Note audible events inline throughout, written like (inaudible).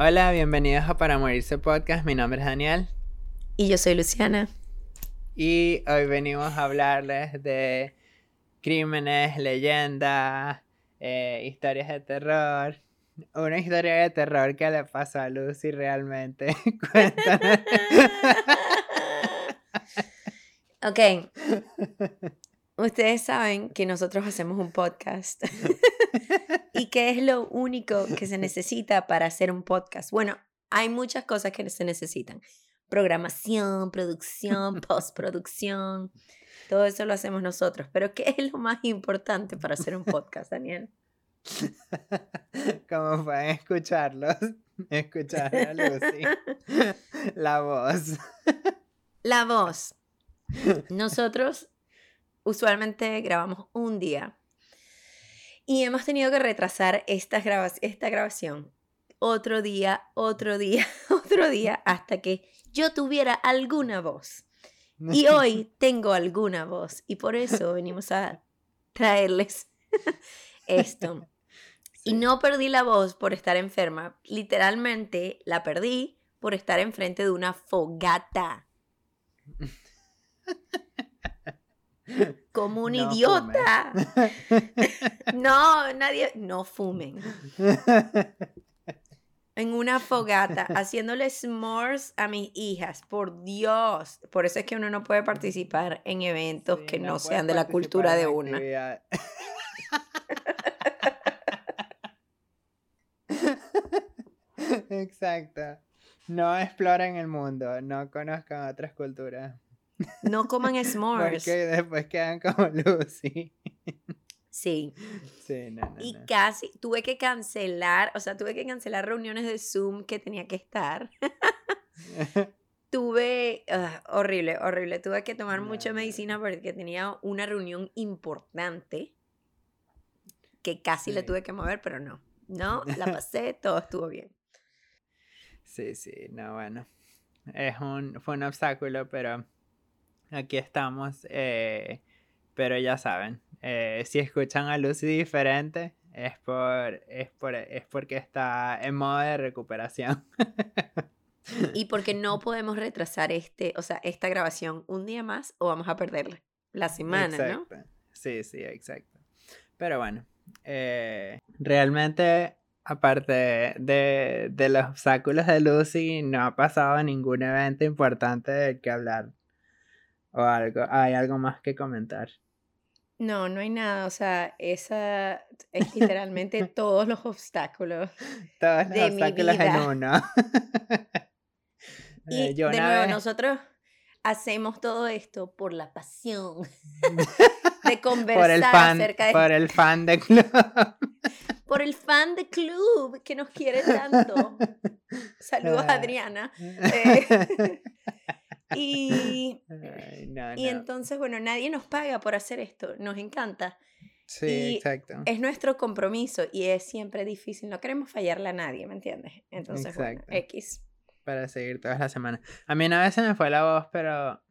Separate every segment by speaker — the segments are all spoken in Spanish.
Speaker 1: Hola, bienvenidos a Para Morirse Podcast. Mi nombre es Daniel.
Speaker 2: Y yo soy Luciana.
Speaker 1: Y hoy venimos a hablarles de crímenes, leyendas, eh, historias de terror. Una historia de terror que le pasó a Lucy realmente. (laughs) Cuéntanos.
Speaker 2: ok. Ustedes saben que nosotros hacemos un podcast. (laughs) (laughs) ¿Y qué es lo único que se necesita para hacer un podcast? Bueno, hay muchas cosas que se necesitan. Programación, producción, (laughs) postproducción. Todo eso lo hacemos nosotros. Pero ¿qué es lo más importante para hacer un podcast, Daniel? (laughs)
Speaker 1: Como pueden escucharlos, escuchar a Lucy. La voz.
Speaker 2: La voz. Nosotros usualmente grabamos un día. Y hemos tenido que retrasar esta, esta grabación otro día, otro día, (laughs) otro día, hasta que yo tuviera alguna voz. Y (laughs) hoy tengo alguna voz. Y por eso venimos a traerles (laughs) esto. Y no perdí la voz por estar enferma. Literalmente la perdí por estar enfrente de una fogata. Como un idiota. (laughs) no, nadie. No fumen. En una fogata, haciéndole s'mores a mis hijas. Por Dios. Por eso es que uno no puede participar en eventos que no, sean de la cultura de una. (laughs) (laughs)
Speaker 1: Exacto. No exploren el mundo, no conozcan otras culturas.
Speaker 2: No coman (laughs) s'mores.
Speaker 1: Porque después quedan como (laughs) Lucy.
Speaker 2: Sí.
Speaker 1: Sí, no,
Speaker 2: y casi tuve que cancelar, o sea, tuve que cancelar reuniones de Zoom que tenía que estar. (laughs) tuve, ah, horrible, horrible, tuve que tomar mucha medicina porque tenía una reunión importante que casi le tuve que mover, pero no. No, la pasé, todo estuvo bien.
Speaker 1: Sí, sí, no, bueno. Es un, fue un obstáculo, pero aquí estamos. Eh, pero ya saben, eh, si escuchan a Lucy diferente, es, por, es, por, es porque está en modo de recuperación. (laughs)
Speaker 2: y porque no podemos retrasar este, o sea, esta grabación un día más o vamos a perderla la semana,
Speaker 1: exacto. Sí, sí, exacto. Pero bueno, eh, realmente aparte de, de, los obstáculos de Lucy, no ha pasado ningún evento importante del que hablar o algo, hay algo más que comentar.
Speaker 2: No, no hay nada, o sea, esa es (laughs) literalmente todos los obstáculos.
Speaker 1: Todos los obstáculos en uno. (laughs)
Speaker 2: y de nuevo, nosotros hacemos todo esto por la pasión (laughs) de conversar
Speaker 1: por el fan,
Speaker 2: acerca de...
Speaker 1: Por el fan de club.
Speaker 2: por el fan de club que nos quiere tanto. Saludos, ah. Adriana. Eh, y, (laughs) y entonces, bueno, nadie nos paga por hacer esto, nos encanta.
Speaker 1: Sí, exacto.
Speaker 2: Es nuestro compromiso y es siempre difícil, no queremos fallarle a nadie, ¿me entiendes? Entonces, bueno, X.
Speaker 1: Para seguir todas las semanas. A mí una vez se me fue la voz, pero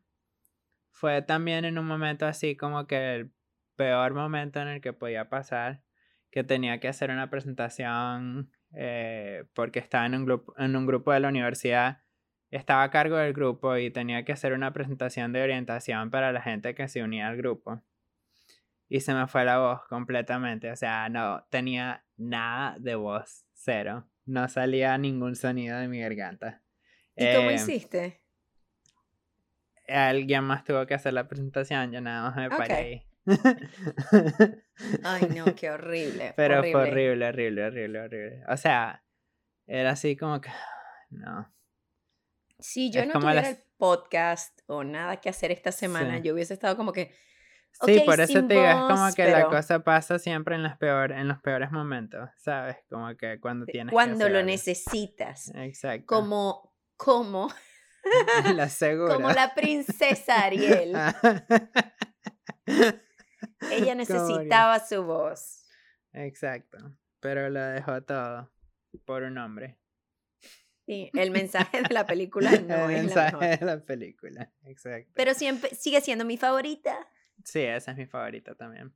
Speaker 1: fue también en un momento así como que el peor momento en el que podía pasar, que tenía que hacer una presentación eh, porque estaba en un, grupo, en un grupo de la universidad estaba a cargo del grupo y tenía que hacer una presentación de orientación para la gente que se unía al grupo. Y se me fue la voz completamente, o sea, no tenía nada de voz, cero. No salía ningún sonido de mi garganta.
Speaker 2: ¿Y cómo em, hiciste?
Speaker 1: Alguien más tuvo que hacer la presentación, yo nada más me paré ahí. (laughs)
Speaker 2: Ay, no, qué horrible. (laughs)
Speaker 1: Pero fue horrible, horrible, horrible, horrible. O sea, era así como que, (sighs) no.
Speaker 2: Si yo no tuviera el podcast o nada que hacer esta semana, yo hubiese estado como que.
Speaker 1: sí, por eso te digo, es como que la cosa pasa siempre en, las peor, en los peores momentos, ¿sabes? Como que cuando tienes.
Speaker 2: Cuando lo necesitas.
Speaker 1: Exacto.
Speaker 2: Como. Como. (laughs)
Speaker 1: La segura. (laughs)
Speaker 2: Como la princesa (laughs) Ariel. Ella necesitaba su voz.
Speaker 1: Exacto. Pero lo dejó todo por un hombre.
Speaker 2: Sí, el (laughs) mensaje de la película no
Speaker 1: el
Speaker 2: es
Speaker 1: mensaje de la película, exacto.
Speaker 2: Pero siempre sigue siendo mi favorita.
Speaker 1: Sí, esa es mi favorita también.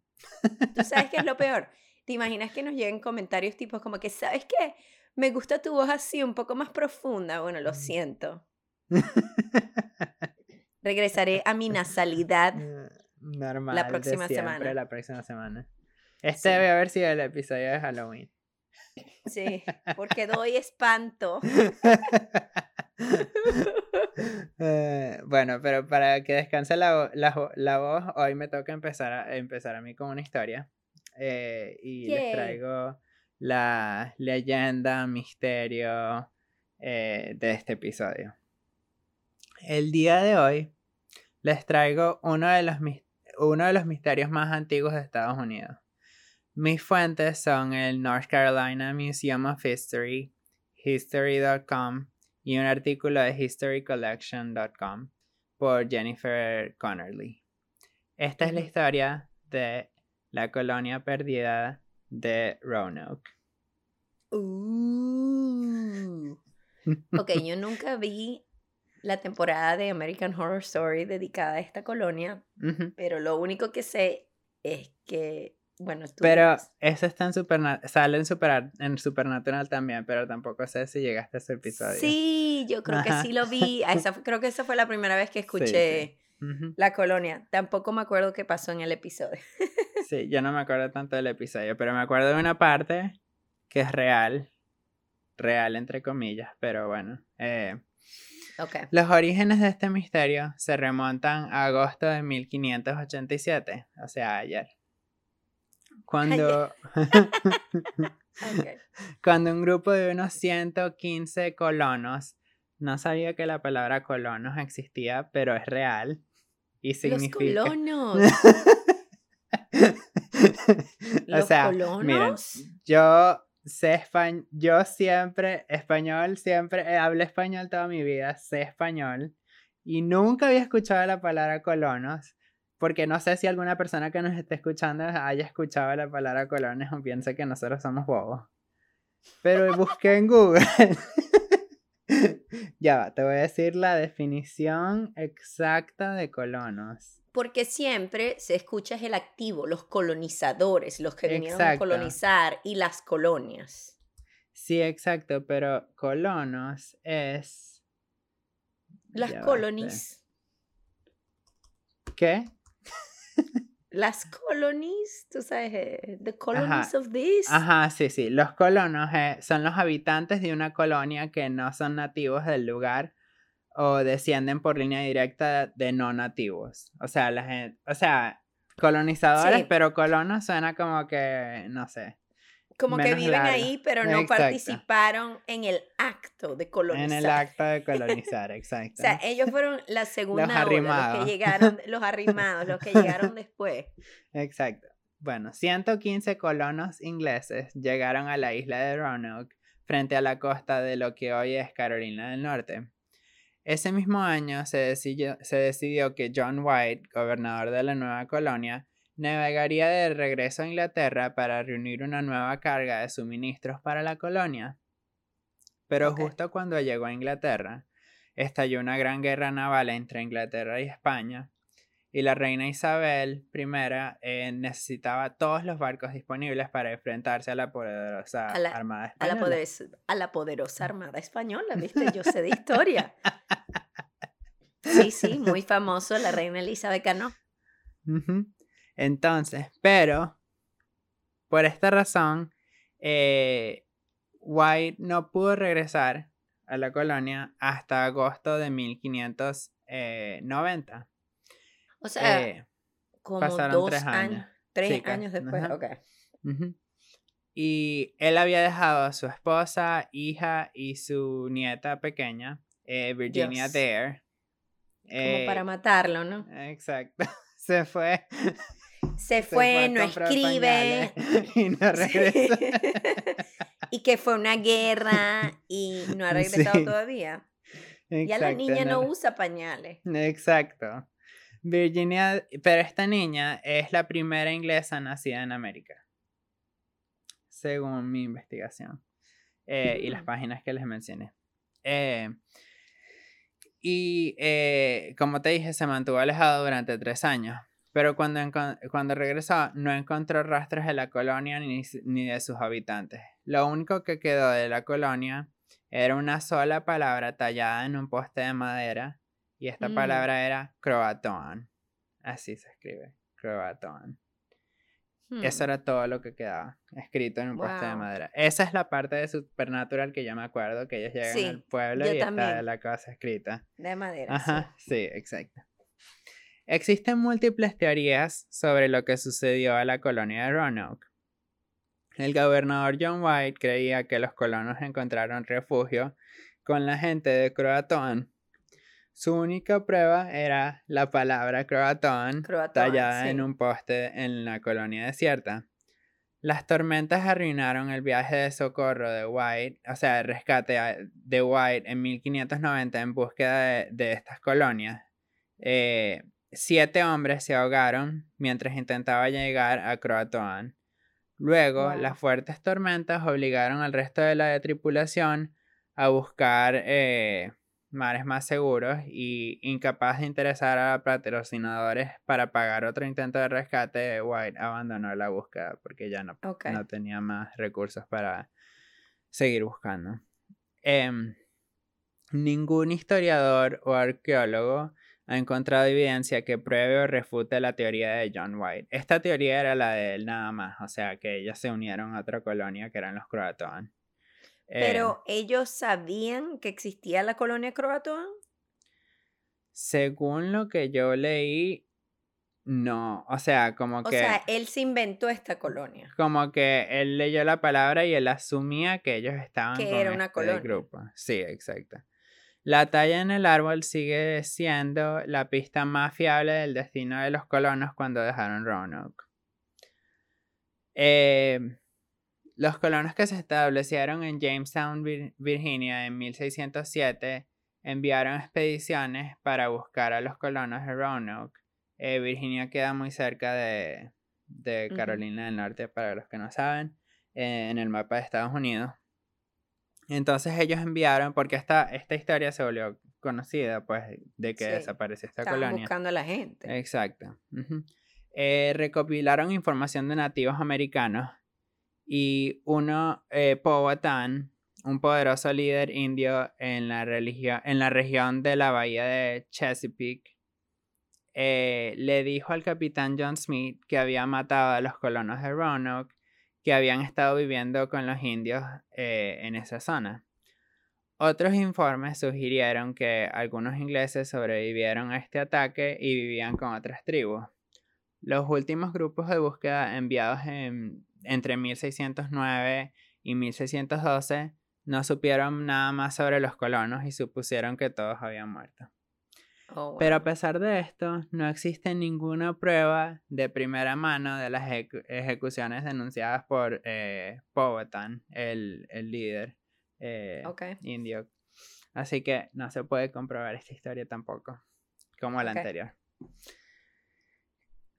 Speaker 2: ¿Tú sabes qué es lo (laughs) peor? ¿Te imaginas que nos lleguen comentarios tipos como que, ¿sabes qué? Me gusta tu voz así, un poco más profunda. Bueno, lo
Speaker 1: Mm.
Speaker 2: siento. (laughs) Regresaré a mi nasalidad.
Speaker 1: Normal.
Speaker 2: La
Speaker 1: de
Speaker 2: próxima
Speaker 1: siempre,
Speaker 2: semana.
Speaker 1: La próxima semana. Este
Speaker 2: Sí.
Speaker 1: debe haber sido el episodio de Halloween.
Speaker 2: Sí, (laughs) porque doy espanto. (laughs)
Speaker 1: Eh, bueno, pero para que descanse la, la, la voz, hoy me toca empezar a, empezar a mí con una historia. eh, y les traigo la leyenda, misterio eh, de este episodio. El día de hoy les traigo uno de los, uno de los misterios más antiguos de Estados Unidos. Mis fuentes son el North Carolina Museum of History, history.com y un artículo de historycollection.com por Jennifer Connerly. Esta es la historia de la colonia perdida de Roanoke.
Speaker 2: Uh. Ok, yo nunca vi la temporada de American Horror Story dedicada a esta colonia, (laughs) pero lo único que sé es que, bueno, tú
Speaker 1: Pero
Speaker 2: dirás.
Speaker 1: eso está en Superna- sale en, Super- en Supernatural también, pero tampoco sé si llegaste a ese episodio.
Speaker 2: Sí, yo creo que sí lo vi. (laughs) Esa creo que esa fue la primera vez que
Speaker 1: Sí,
Speaker 2: escuché la colonia. Tampoco me acuerdo qué pasó en el episodio. (laughs)
Speaker 1: Sí, yo no me acuerdo tanto del episodio, pero me acuerdo de una parte que es real. Real entre comillas, pero bueno. eh,
Speaker 2: Ok.
Speaker 1: los orígenes de este misterio se remontan a agosto de 1587, o sea, ayer. Cuando, (laughs)
Speaker 2: ok.
Speaker 1: cuando un grupo de unos 115 colonos, no sabía que la palabra colonos existía, pero es real. Y
Speaker 2: Los
Speaker 1: significa... (laughs)
Speaker 2: colonos.
Speaker 1: o
Speaker 2: Los
Speaker 1: sea, miren,
Speaker 2: colonos.
Speaker 1: yo sé español, yo siempre, español, siempre, eh, hablé español toda mi vida, sé español, y nunca había escuchado la palabra colonos, porque no sé si alguna persona que nos esté escuchando haya escuchado la palabra colonos o piense que nosotros somos bobos. Pero busqué en Google. (laughs) ya va, te voy a decir la definición exacta de colonos.
Speaker 2: Porque siempre se escucha es el activo, los colonizadores, los que vinieron a colonizar y las colonias.
Speaker 1: Sí, exacto, pero colonos es...
Speaker 2: Las colonies.
Speaker 1: ¿Qué?
Speaker 2: Las colonies, tú sabes, eh, the colonies of this.
Speaker 1: Ajá, sí, sí. Los colonos eh, son los habitantes de una colonia que no son nativos del lugar o descienden por línea directa de no nativos. O sea, la gente, o sea, colonizadores,
Speaker 2: Sí.
Speaker 1: pero colonos suena como que, no sé,
Speaker 2: Como que viven ahí, pero no
Speaker 1: Exacto.
Speaker 2: participaron en el acto de colonizar.
Speaker 1: en el acto de colonizar, exacto.
Speaker 2: O sea, ellos fueron la segunda ola, los
Speaker 1: arrimados.
Speaker 2: que llegaron, los arrimados, los que (laughs) llegaron después.
Speaker 1: Exacto. Bueno, 115 colonos ingleses llegaron a la isla de Roanoke frente a la costa de lo que hoy es Carolina del Norte. Ese mismo año se decidió, se decidió que John White, gobernador de la nueva colonia, navegaría de regreso a Inglaterra para reunir una nueva carga de suministros para la colonia. Pero justo cuando llegó a Inglaterra, estalló una gran guerra naval entre Inglaterra y España, y la reina Isabel I eh, necesitaba todos los barcos disponibles para enfrentarse a la poderosa
Speaker 2: A la-
Speaker 1: armada
Speaker 2: A
Speaker 1: española.
Speaker 2: la, poderosa, a la poderosa (laughs) Armada Española, ¿viste? Yo sé de historia. Sí, sí, muy famoso, la reina Elizabeth ganó.
Speaker 1: Ujú. Entonces, pero por esta razón, eh, White no pudo regresar a la colonia hasta agosto de 1590.
Speaker 2: O sea,
Speaker 1: Eh,
Speaker 2: como
Speaker 1: pasaron
Speaker 2: dos
Speaker 1: tres
Speaker 2: años.
Speaker 1: años.
Speaker 2: Tres años después,
Speaker 1: ajá.
Speaker 2: ok.
Speaker 1: Y él había dejado a su esposa, hija y su nieta pequeña, eh, Virginia
Speaker 2: Dios.
Speaker 1: Dare.
Speaker 2: Como
Speaker 1: eh,
Speaker 2: para matarlo, ¿no?
Speaker 1: Exacto. (laughs) Se fue.
Speaker 2: Se
Speaker 1: se
Speaker 2: fue, no escribe. (laughs)
Speaker 1: Y no
Speaker 2: Sí.
Speaker 1: regresó. (laughs)
Speaker 2: y que fue una guerra y no ha regresado
Speaker 1: Sí.
Speaker 2: todavía. Ya la niña no
Speaker 1: no-
Speaker 2: usa pañales.
Speaker 1: Exacto. Virginia, pero esta niña es la primera inglesa nacida en América. Según mi investigación. eh, y las
Speaker 2: Mm.
Speaker 1: páginas que les mencioné. Eh, y eh, como te dije, se mantuvo alejado durante tres años. Pero cuando, cuando regresó no encontró rastros de la colonia ni, ni de sus habitantes. Lo único que quedó de la colonia era una sola palabra tallada en un poste de madera y esta
Speaker 2: Mm.
Speaker 1: palabra era Croatoan. Así se escribe, Croatoan. Eso
Speaker 2: Hmm.
Speaker 1: era todo lo que quedaba escrito en un poste de madera. Esa es la parte de Supernatural que yo me acuerdo, que ellos llegan
Speaker 2: Sí,
Speaker 1: al pueblo y está
Speaker 2: también.
Speaker 1: la cosa escrita.
Speaker 2: De madera. sí.
Speaker 1: Ajá, sí, exacto. Existen múltiples teorías sobre lo que sucedió a la colonia de Roanoke. El gobernador John White creía que los colonos encontraron refugio con la gente de Croatoan. Su única prueba era la palabra Croatoan
Speaker 2: Croatoan,
Speaker 1: tallada en un poste en la colonia desierta. Las tormentas arruinaron el viaje de socorro de White, o sea, el rescate de White en 1590 en búsqueda de, de estas colonias. Eh, siete hombres se ahogaron mientras intentaba llegar a Croatoan. Luego,
Speaker 2: Wow.
Speaker 1: las fuertes tormentas obligaron al resto de la tripulación a buscar eh, mares más seguros y incapaz de interesar a patrocinadores para pagar otro intento de rescate, White abandonó la búsqueda porque ya no, no tenía más recursos para seguir buscando. Em, ningún historiador o arqueólogo ha encontrado evidencia que pruebe o refute la teoría de John White. Esta teoría era la de él nada más, o sea que ellos se unieron a otra colonia que eran los Croatoan. Em,
Speaker 2: Pero ellos sabían que existía la colonia croatoan.
Speaker 1: según lo que yo leí, no, o sea, como
Speaker 2: O
Speaker 1: que...
Speaker 2: sea, él se inventó esta colonia.
Speaker 1: Como que él leyó la palabra y él asumía que ellos estaban
Speaker 2: Que
Speaker 1: con
Speaker 2: era una
Speaker 1: este
Speaker 2: colonia.
Speaker 1: grupo. Sí, exacto. La talla en el árbol sigue siendo la pista más fiable del destino de los colonos cuando dejaron Roanoke. Eh, los colonos que se establecieron en Jamestown, Vir- Virginia, en 1607, enviaron expediciones para buscar a los colonos de Roanoke. Eh, Virginia queda muy cerca de, de. Carolina del Norte, para los que no saben, eh, en el mapa de Estados Unidos. Entonces ellos enviaron, porque esta, esta historia se volvió conocida, pues, de que
Speaker 2: Sí,
Speaker 1: desapareció esta
Speaker 2: Estaban
Speaker 1: colonia.
Speaker 2: buscando a la gente.
Speaker 1: Exacto. Eh, recopilaron información de nativos americanos y uno, eh, Powhatan, un poderoso líder indio en la, en la región de la bahía de Chesapeake, eh, le dijo al capitán John Smith que había matado a los colonos de Roanoke que habían estado viviendo con los indios eh, en esa zona. Otros informes sugirieron que algunos ingleses sobrevivieron a este ataque y vivían con otras tribus. Los últimos grupos de búsqueda enviados en- entre 1609 y 1612 no supieron nada más sobre los colonos y supusieron que todos habían muerto.
Speaker 2: Oh,
Speaker 1: Pero a pesar de esto, no existe ninguna prueba de primera mano de las ejecu- ejecuciones denunciadas por eh, Powhatan, el, el líder eh, indio. Así que no se puede comprobar esta historia tampoco, como la anterior.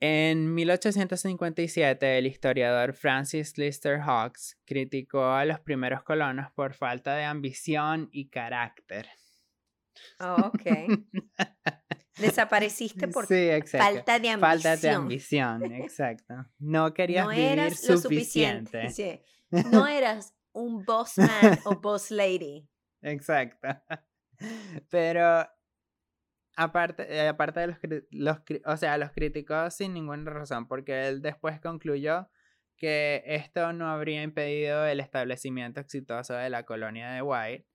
Speaker 1: En 1857, el historiador Francis Lister Hawks criticó a los primeros colonos por falta de ambición y carácter.
Speaker 2: Oh, ok. Desapareciste por
Speaker 1: Sí,
Speaker 2: falta de ambición.
Speaker 1: Falta de ambición, (laughs) exacto. No querías
Speaker 2: No
Speaker 1: vivir
Speaker 2: eras lo
Speaker 1: suficiente.
Speaker 2: Sí. No (laughs) eras un boss man o boss lady.
Speaker 1: Exacto. (laughs) Pero aparte, eh, aparte de los, los o sea, los criticó sin ninguna razón, porque él después concluyó que esto no habría impedido el establecimiento exitoso de la colonia de White,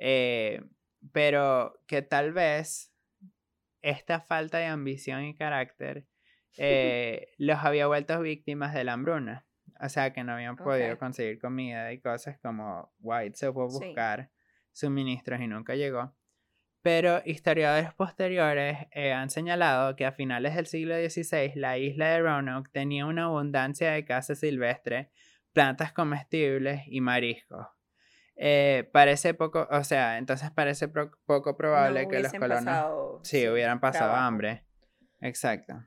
Speaker 1: eh, pero que tal vez esta falta de ambición y carácter (laughs) eh, los había vuelto víctimas de la hambruna. O sea, que no habían podido conseguir comida y cosas como White se fue a
Speaker 2: Sí.
Speaker 1: buscar suministros y nunca llegó. Pero historiadores posteriores eh, han señalado que a finales del siglo XVI la isla de Roanoke tenía una abundancia de caza silvestre, plantas comestibles y mariscos. Eh, parece poco, o sea, entonces parece pro- poco probable
Speaker 2: No
Speaker 1: que los colonos
Speaker 2: pasado,
Speaker 1: sí, hubieran pasado
Speaker 2: trabajo.
Speaker 1: hambre. Exacto.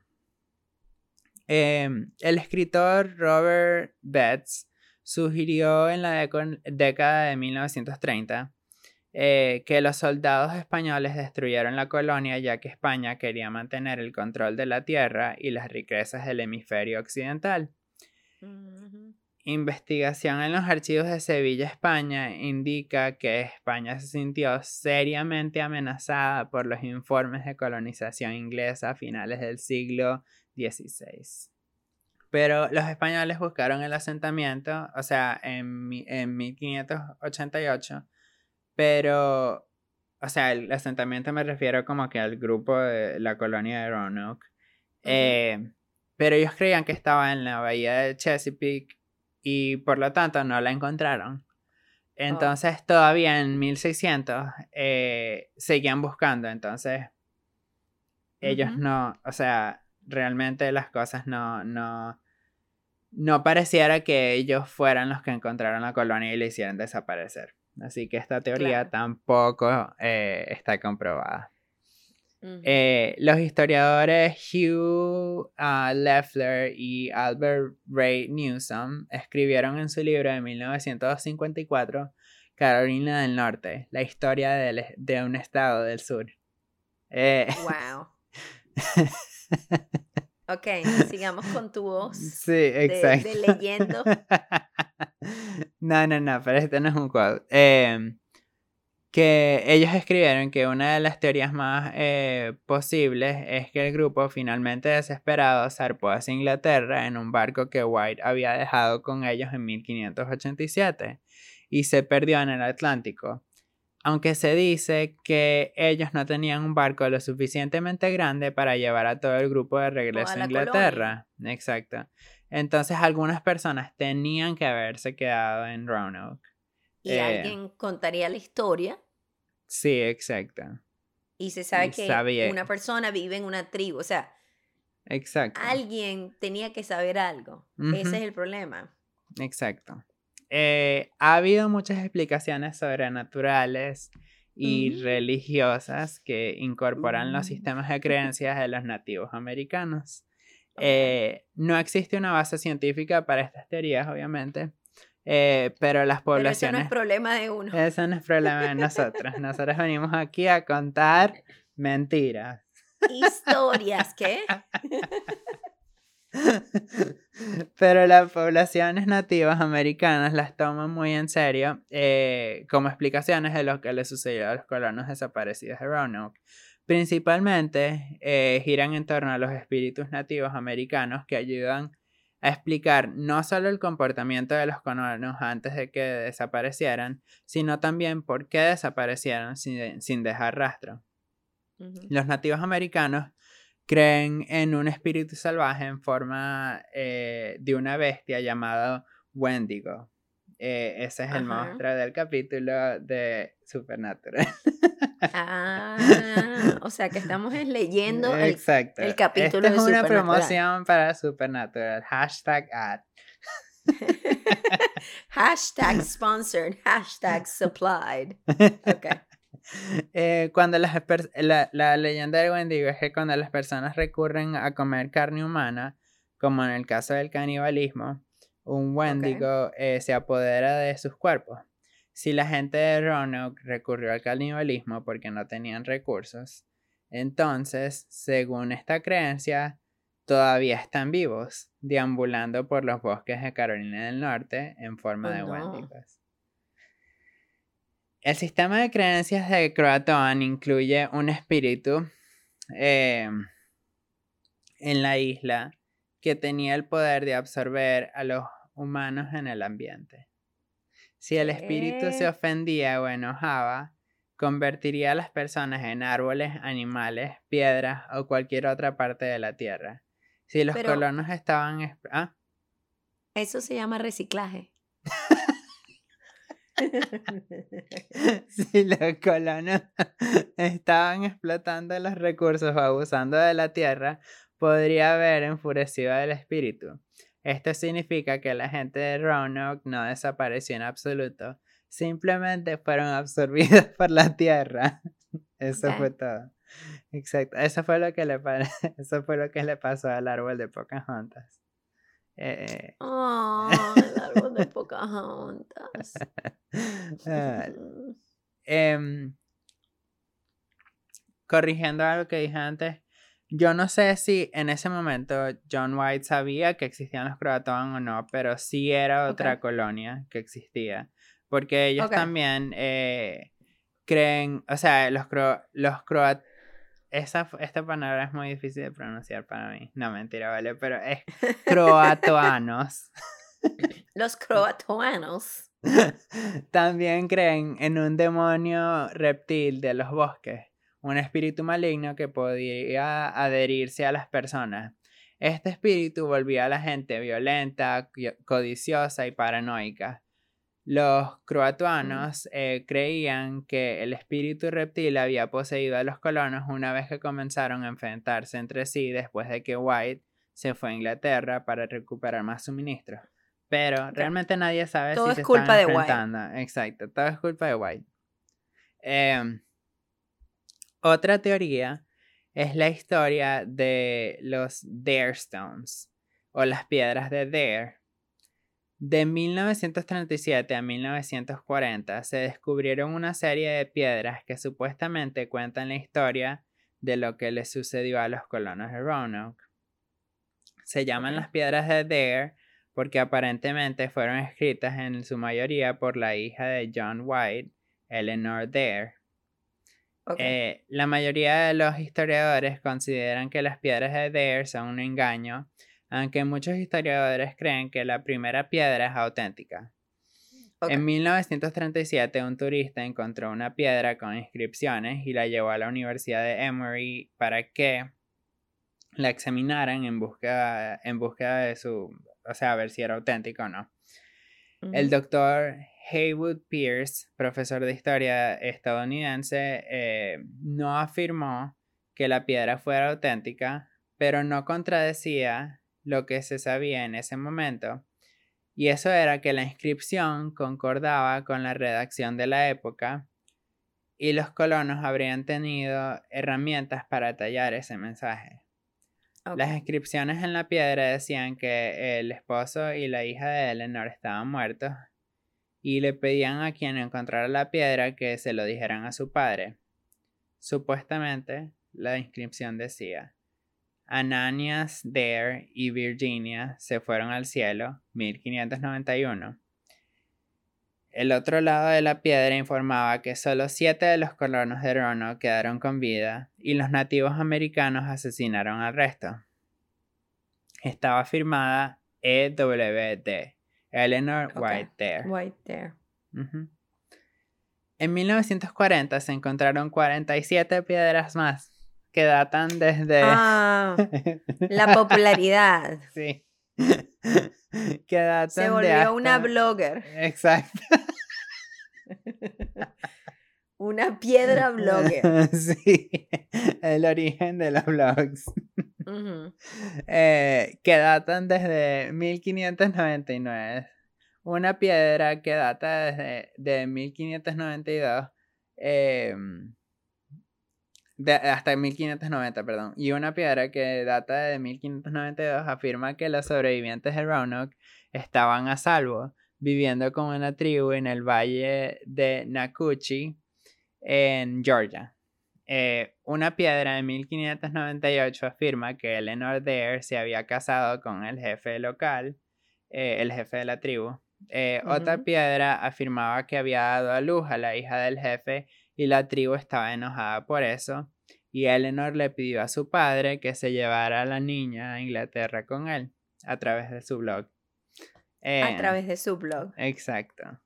Speaker 1: Em, el escritor Robert Betts sugirió en la década de 1930 eh, que los soldados españoles destruyeron la colonia ya que España quería mantener el control de la tierra y las riquezas del hemisferio occidental. Investigación en los archivos de Sevilla, España, indica que España se sintió seriamente amenazada por los informes de colonización inglesa a finales del siglo XVI. Pero los españoles buscaron el asentamiento, o sea, en, en 1588, pero, o sea, el asentamiento me refiero como que al grupo de la colonia de Roanoke. Eh, pero ellos creían que estaba en la bahía de Chesapeake y por lo tanto no la encontraron. Oh. Entonces todavía en 1600 eh, seguían buscando, entonces ellos no, o sea, realmente las cosas no, no, no pareciera que ellos fueran los que encontraron la colonia y le hicieran desaparecer. Así que esta teoría tampoco eh, está comprobada. Eh, los historiadores Hugh uh, Leffler y Albert Ray Newsom escribieron en su libro de 1954 Carolina del Norte, la historia de, un estado del sur.
Speaker 2: Eh, wow. (laughs) ok, sigamos con tu voz.
Speaker 1: Sí, exacto.
Speaker 2: De, leyendo. (laughs)
Speaker 1: no, no, no, pero este no es un quote. Eh, que ellos escribieron que una de las teorías más eh, posibles es que el grupo finalmente desesperado zarpó hacia Inglaterra en un barco que White había dejado con ellos en 1587 y se perdió en el Atlántico. Aunque se dice que ellos no tenían un barco lo suficientemente grande para llevar a todo el grupo de regreso a, Inglaterra. Exacto. Entonces algunas personas tenían que haberse quedado en Roanoke.
Speaker 2: Y eh, alguien contaría la historia.
Speaker 1: Sí, exacto.
Speaker 2: Y se sabe que una persona vive en una tribu, o sea,
Speaker 1: exacto.
Speaker 2: alguien tenía que saber algo. Ese es el problema.
Speaker 1: Exacto. Eh, ha habido muchas explicaciones sobrenaturales y religiosas que incorporan los sistemas de creencias de los nativos americanos. Eh, no existe una base científica para estas teorías, obviamente, eh, pero las poblaciones... Pero eso no
Speaker 2: es problema de uno.
Speaker 1: Eso no es problema de nosotros. Nosotros venimos aquí a contar mentiras.
Speaker 2: Historias, ¿qué? (laughs)
Speaker 1: Pero las poblaciones nativas americanas las toman muy en serio eh, como explicaciones de lo que le sucedió a los colonos desaparecidos de Roanoke. Principalmente eh, giran en torno a los espíritus nativos americanos que ayudan a explicar no solo el comportamiento de los colonos antes de que desaparecieran, sino también por qué desaparecieron sin, dejar rastro. Los nativos americanos creen en un espíritu salvaje en forma eh, de una bestia llamada Wendigo. Eh, ese es el monstruo del capítulo de Supernatural.
Speaker 2: Ah, o sea que estamos leyendo el, el capítulo
Speaker 1: Esta es una promoción para Supernatural. Hashtag ad. (laughs)
Speaker 2: hashtag sponsored. Hashtag supplied. Okay.
Speaker 1: Eh, cuando las la, la, leyenda de Wendigo es que cuando las personas recurren a comer carne humana, como en el caso del canibalismo, un Wendigo eh, se apodera de sus cuerpos. Si la gente de Roanoke recurrió al canibalismo porque no tenían recursos, entonces, según esta creencia, todavía están vivos, deambulando por los bosques de Carolina del Norte en forma oh, de Wendigos. El sistema de creencias de Croatoan incluye un espíritu eh, en la isla que tenía el poder de absorber a los humanos en el ambiente. Si el espíritu se ofendía o enojaba, convertiría a las personas en árboles, animales, piedras o cualquier otra parte de la tierra. Si los colonos estaban... ¿ah?
Speaker 2: Eso se llama reciclaje. (laughs)
Speaker 1: si los colonos (laughs) estaban explotando los recursos o abusando de la tierra, podría haber enfurecido al espíritu. Esto significa que la gente de Roanoke no desapareció en absoluto, simplemente fueron (laughs) absorbidos por la tierra. (laughs) Eso fue todo. Exacto, eso fue lo que le (laughs) eso fue lo que le pasó al árbol de Pocahontas.
Speaker 2: Eh, oh, el árbol de Pocahontas.
Speaker 1: Ah, em, corrigiendo algo que dije antes, yo no sé si en ese momento John White sabía que existían los croatoan o no, pero sí era otra colonia que existía. Porque ellos también eh, creen, o sea, los, cro los croat esa, esta palabra es muy difícil de pronunciar para mí. No, mentira, vale, pero es (laughs) croatoanos. (laughs)
Speaker 2: Los croatoanos. (laughs)
Speaker 1: También creen en un demonio reptil de los bosques, un espíritu maligno que podía adherirse a las personas. Este espíritu volvía a la gente violenta, codiciosa y paranoica. Los croatuanos eh, creían que el espíritu reptil había poseído a los colonos una vez que comenzaron a enfrentarse entre sí después de que White se fue a Inglaterra para recuperar más suministros. Pero realmente nadie sabe
Speaker 2: todo
Speaker 1: si
Speaker 2: es culpa de White.
Speaker 1: Exacto, todo es culpa de White. Em, otra teoría es la historia de los Dare Stones o las piedras de Dare. De 1937 a 1940 se descubrieron una serie de piedras que supuestamente cuentan la historia de lo que le sucedió a los colonos de Roanoke. Se llaman las piedras de Dare porque aparentemente fueron escritas en su mayoría por la hija de John White, Eleanor Dare. Eh, la mayoría de los historiadores consideran que las piedras de Dare son un engaño, aunque muchos historiadores creen que la primera piedra es auténtica. En 1937, un turista encontró una piedra con inscripciones y la llevó a la Universidad de Emory para que la examinaran en búsqueda, en búsqueda de su o sea, a ver si era auténtico o no. El doctor Haywood Pierce, profesor de historia estadounidense, eh, no afirmó que la piedra fuera auténtica, pero no contradecía lo que se sabía en ese momento, y eso era que la inscripción concordaba con la redacción de la época y los colonos habrían tenido herramientas para tallar ese mensaje. Las inscripciones en la piedra decían que el esposo y la hija de Eleanor estaban muertos y le pedían a quien encontrara la piedra que se lo dijeran a su padre. Supuestamente, la inscripción decía, Ananias, Dare y Virginia se fueron al cielo, 1591. El otro lado de la piedra informaba que solo siete de los colonos de Rono quedaron con vida y los nativos americanos asesinaron al resto. Estaba firmada EWD, Eleanor White
Speaker 2: White
Speaker 1: En 1940 se encontraron 47 piedras más que datan desde...
Speaker 2: Ah, (laughs) la popularidad.
Speaker 1: sí. (laughs) que
Speaker 2: Se volvió una blogger.
Speaker 1: Exacto. (laughs)
Speaker 2: una piedra blogger.
Speaker 1: sí, el origen de los blogs. Eh, que datan desde 1599. Una piedra que data desde de 1592. Eh, hasta 1590, perdón. Y una piedra que data de 1592 afirma que los sobrevivientes de Roanoke estaban a salvo, viviendo con una tribu en el valle de Nakuchi, en Georgia. Eh, una piedra de 1598 afirma que Eleanor Dare se había casado con el jefe local, eh, el jefe de la tribu. Eh, otra piedra afirmaba que había dado a luz a la hija del jefe y la tribu estaba enojada por eso, y Eleanor le pidió a su padre que se llevara a la niña a Inglaterra con él, a través de su blog.
Speaker 2: a través de su blog.
Speaker 1: Exacto.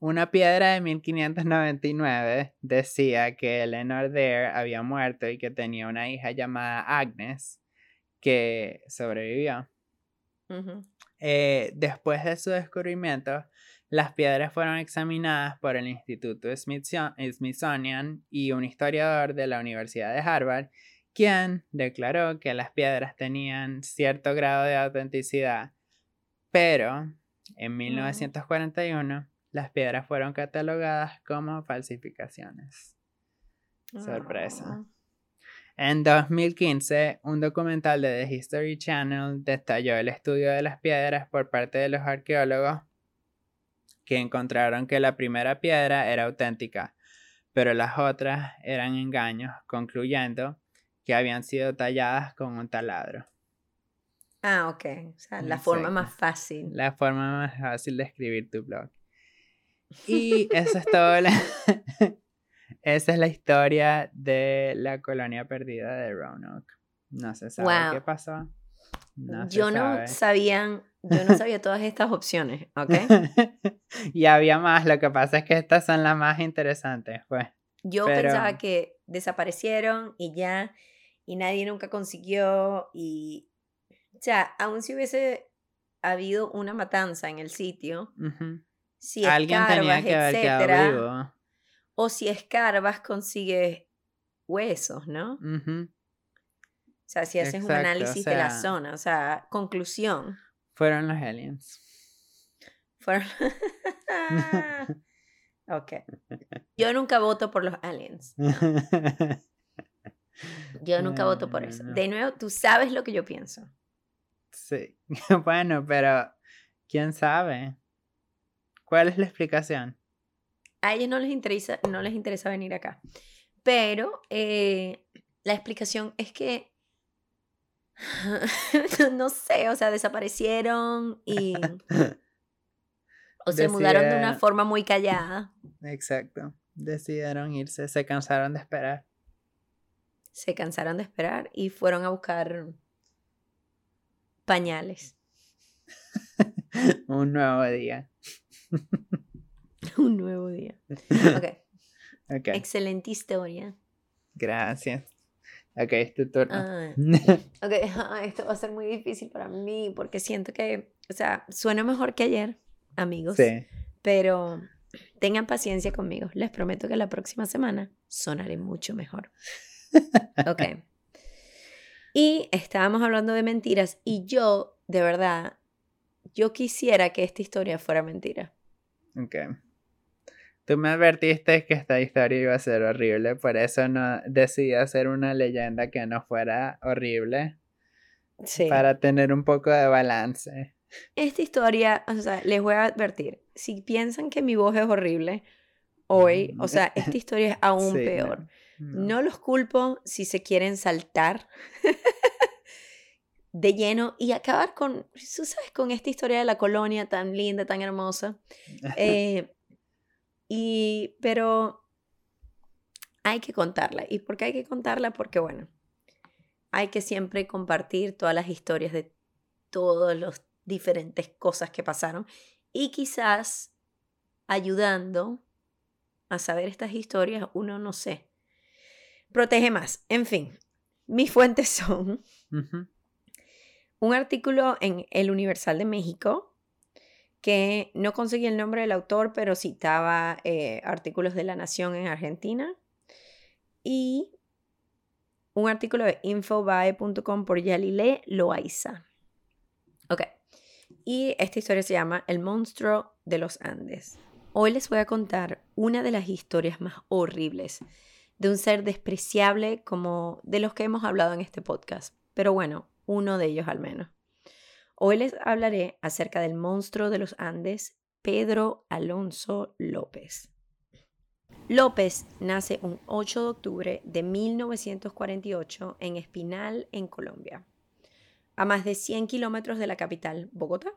Speaker 1: Una piedra de 1599 decía que Eleanor Dare había muerto y que tenía una hija llamada Agnes que sobrevivió. Eh, después de su descubrimiento, las piedras fueron examinadas por el Instituto Smithsonian y un historiador de la Universidad de Harvard, quien declaró que las piedras tenían cierto grado de autenticidad, pero en 1941 las piedras fueron catalogadas como falsificaciones. Sorpresa. Ah. En 2015, un documental de The History Channel detalló el estudio de las piedras por parte de los arqueólogos que encontraron que la primera piedra era auténtica, pero las otras eran engaños, concluyendo que habían sido talladas con un taladro.
Speaker 2: Ah, ok. O sea, la forma más fácil.
Speaker 1: La forma más fácil de escribir tu blog. Y eso es todo. La... (laughs) Esa es la historia de la colonia perdida de Roanoke. No se sabe qué pasó.
Speaker 2: yo no sabían, yo no sabía todas estas opciones, (laughs) ¿ok?
Speaker 1: y había más, lo que pasa es que estas son las más interesantes, pues.
Speaker 2: Yo pensaba que desaparecieron y ya, y nadie nunca consiguió, y, o sea, aún si hubiese habido una matanza en el sitio, si Alguien tenía que haber quedado vivo. O si escarbas, consigues huesos, ¿no? O sea, si haces un análisis de la zona, o sea, conclusión.
Speaker 1: Fueron los aliens.
Speaker 2: Fueron. (laughs) (laughs) ok. Yo nunca voto por los aliens. Yo nunca voto por eso. De nuevo, tú sabes lo que yo pienso.
Speaker 1: Sí. (laughs) bueno, pero ¿quién sabe? ¿Cuál es la explicación?
Speaker 2: A ellos no les interesa, no les interesa venir acá. Pero eh, la explicación es que (laughs) no sé, o sea, desaparecieron y... (laughs) O se mudaron de una forma muy callada.
Speaker 1: Exacto. Decidieron irse, se cansaron de esperar.
Speaker 2: Se cansaron de esperar y fueron a buscar pañales. (laughs)
Speaker 1: Un nuevo día. (laughs)
Speaker 2: Un nuevo día. Ok. (laughs) okay. Excelente historia.
Speaker 1: Gracias. Ok, es tu turno.
Speaker 2: Ah, (laughs) ok, esto va a ser muy difícil para mí porque siento que, o sea, suena mejor que ayer, amigos. Sí. Pero tengan paciencia conmigo. Les prometo que la próxima semana sonaré mucho mejor. Ok. Y estábamos hablando de mentiras y yo, de verdad, yo quisiera que esta historia fuera mentira.
Speaker 1: Ok. Tú me advertiste que esta historia iba a ser horrible, por eso no decidí hacer una leyenda que no fuera horrible. Sí. Para tener un poco de balance.
Speaker 2: Esta historia, o sea, les voy a advertir, si piensan que mi voz es horrible hoy, o sea, esta historia es aún (laughs) peor. No. los culpo si se quieren saltar (laughs) de lleno y acabar con, tú sabes, con esta historia de la colonia tan linda, tan hermosa. Eh, y, pero hay que contarla. ¿Y por qué hay que contarla? Porque, bueno, hay que siempre compartir todas las historias de todas las diferentes cosas que pasaron y quizás ayudando a saber estas historias, uno no sé, protege más. En fin, mis fuentes (laughs) son un artículo en El Universal de México que no conseguí el nombre del autor, pero citaba eh, artículos de La Nación en Argentina. Y un artículo de infobae.com por Yalile Loaiza. Ok. Y esta historia se llama El monstruo de los Andes. Hoy les voy a contar una de las historias más horribles de un ser despreciable como de los que hemos hablado en este podcast. Pero bueno, uno de ellos al menos. Hoy les hablaré acerca del monstruo de los Andes, Pedro Alonso López. López nace un 8 de octubre de 1948 en Espinal, en Colombia, a más de 100 kilómetros de la capital, Bogotá.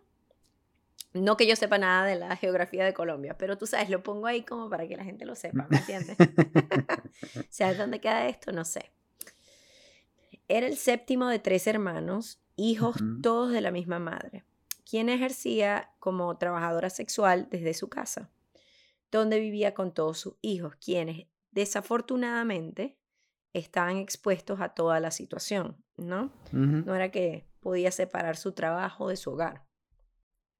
Speaker 2: No que yo sepa nada de la geografía de Colombia, pero tú sabes, lo pongo ahí como para que la gente lo sepa, ¿me entiendes? (laughs) (laughs) ¿Sabes dónde queda esto? No sé. Era el séptimo de tres hermanos hijos todos de la misma madre, quien ejercía como trabajadora sexual desde su casa, donde vivía con todos sus hijos, quienes desafortunadamente estaban expuestos a toda la situación, ¿no? No era que podía separar su trabajo de su hogar.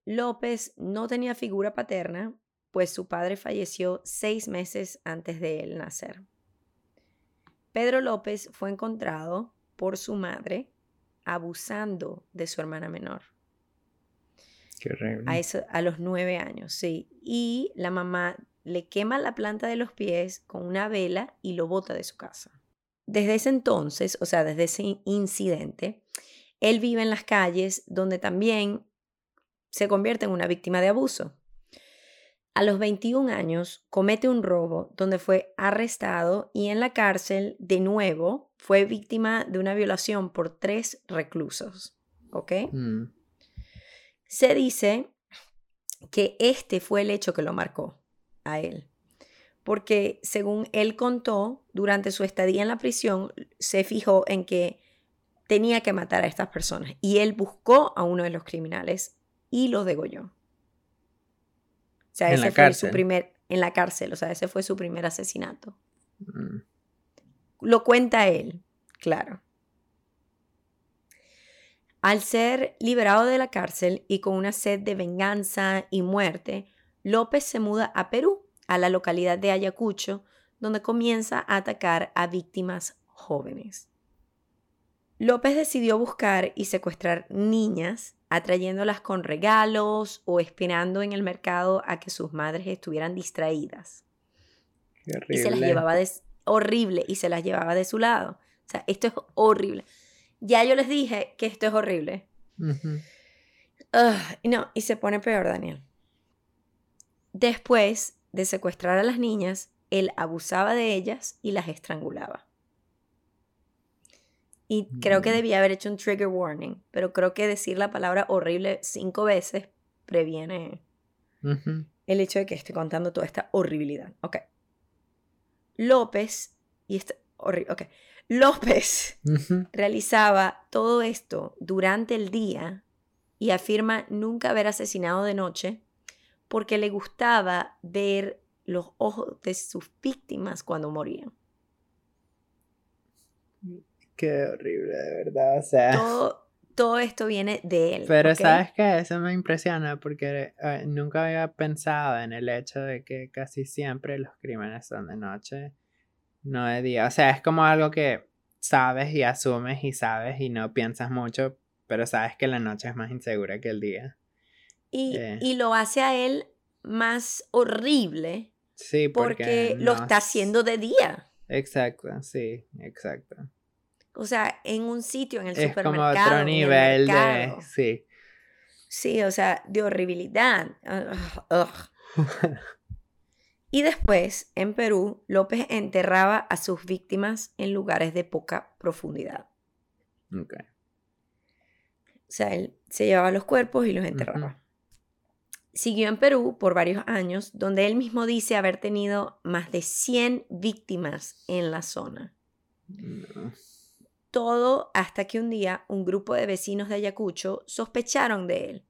Speaker 2: López no tenía figura paterna, pues su padre falleció seis meses antes de él nacer. Pedro López fue encontrado por su madre abusando de su hermana menor.
Speaker 1: Qué horrible.
Speaker 2: A, eso, a los nueve años, sí. Y la mamá le quema la planta de los pies con una vela y lo bota de su casa. Desde ese entonces, o sea, desde ese incidente, él vive en las calles donde también se convierte en una víctima de abuso. A los 21 años comete un robo donde fue arrestado y en la cárcel de nuevo fue víctima de una violación por tres reclusos. ¿Ok?
Speaker 1: Mm.
Speaker 2: Se dice que este fue el hecho que lo marcó a él. Porque según él contó, durante su estadía en la prisión, se fijó en que tenía que matar a estas personas. Y él buscó a uno de los criminales y lo degolló. O sea,
Speaker 1: En
Speaker 2: ese
Speaker 1: la
Speaker 2: fue
Speaker 1: cárcel.
Speaker 2: su primer, en la cárcel, o sea, ese fue su primer asesinato.
Speaker 1: Mm.
Speaker 2: Lo cuenta él, claro. Al ser liberado de la cárcel y con una sed de venganza y muerte, López se muda a Perú, a la localidad de Ayacucho, donde comienza a atacar a víctimas jóvenes. López decidió buscar y secuestrar niñas, atrayéndolas con regalos o esperando en el mercado a que sus madres estuvieran distraídas.
Speaker 1: Qué
Speaker 2: Y se las
Speaker 1: horrible.
Speaker 2: llevaba de, horrible y se las llevaba de su lado. O sea, esto es horrible. Ya yo les dije que esto es horrible. No, y se pone peor, Daniel. Después de secuestrar a las niñas, él abusaba de ellas y las estrangulaba. Y creo que
Speaker 1: Mm.
Speaker 2: debía haber hecho un trigger warning, pero creo que decir la palabra horrible cinco veces previene el hecho de que esté contando toda esta horribilidad. Ok. López, y esto, horrible. López realizaba todo esto durante el día y afirma nunca haber asesinado de noche porque le gustaba ver los ojos de sus víctimas cuando morían.
Speaker 1: Qué horrible, de verdad. O sea.
Speaker 2: Todo, todo esto viene de él.
Speaker 1: Pero sabes que eso me impresiona porque eh, nunca había pensado en el hecho de que casi siempre los crímenes son de noche, no de día. O sea, es como algo que sabes y asumes y sabes y no piensas mucho, pero sabes que la noche es más insegura que el día.
Speaker 2: Y,
Speaker 1: eh.
Speaker 2: y lo hace a él más horrible
Speaker 1: Sí, porque,
Speaker 2: porque lo está haciendo de día.
Speaker 1: Exacto, sí, exacto.
Speaker 2: O sea, en un sitio, en el
Speaker 1: Es como
Speaker 2: supermercado.
Speaker 1: otro nivel de... Sí.
Speaker 2: Sí, o sea, de horribilidad. Ugh, ugh. (laughs) Y después, en Perú, López enterraba a sus víctimas en lugares de poca profundidad.
Speaker 1: Ok.
Speaker 2: O sea, él se llevaba los cuerpos y los enterraba. Siguió en Perú por varios años, donde él mismo dice haber tenido más de 100 víctimas en la zona.
Speaker 1: No.
Speaker 2: Todo hasta que un día un grupo de vecinos de Ayacucho sospecharon de él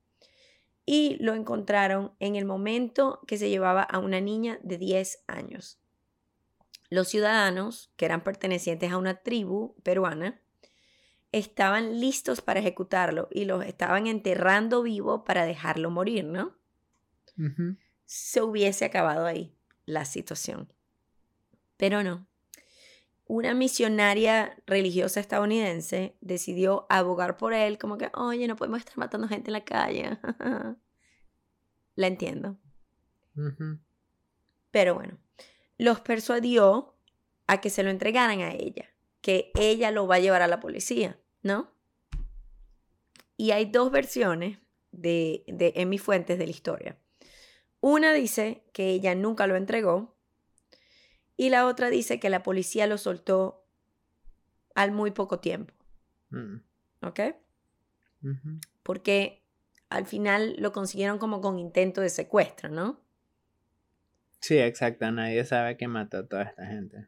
Speaker 2: y lo encontraron en el momento que se llevaba a una niña de 10 años. Los ciudadanos, que eran pertenecientes a una tribu peruana, estaban listos para ejecutarlo y los estaban enterrando vivo para dejarlo morir, ¿no? Se hubiese acabado ahí la situación. Pero no. Una misionaria religiosa estadounidense decidió abogar por él como que, oye, no podemos estar matando gente en la calle. (laughs) la entiendo. Pero bueno, los persuadió a que se lo entregaran a ella, que ella lo va a llevar a la policía, ¿no? Y hay dos versiones de, de, en mis fuentes de la historia. Una dice que ella nunca lo entregó y la otra dice que la policía lo soltó al muy poco tiempo,
Speaker 1: Mm.
Speaker 2: ¿ok? Porque al final lo consiguieron como con intento de secuestro, ¿no?
Speaker 1: Sí, exacto. Nadie sabe que mató a toda esta gente.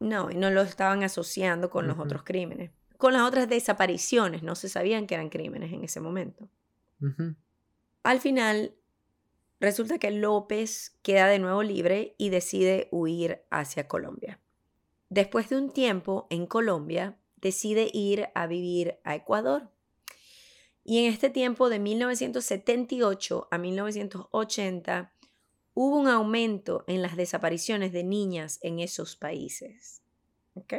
Speaker 2: No, y no lo estaban asociando con los otros crímenes. Con las otras desapariciones, no se sabían que eran crímenes en ese momento. Al final, resulta que López queda de nuevo libre y decide huir hacia Colombia. Después de un tiempo en Colombia, decide ir a vivir a Ecuador. Y en este tiempo de 1978 a 1980 hubo un aumento en las desapariciones de niñas en esos países. ¿Ok?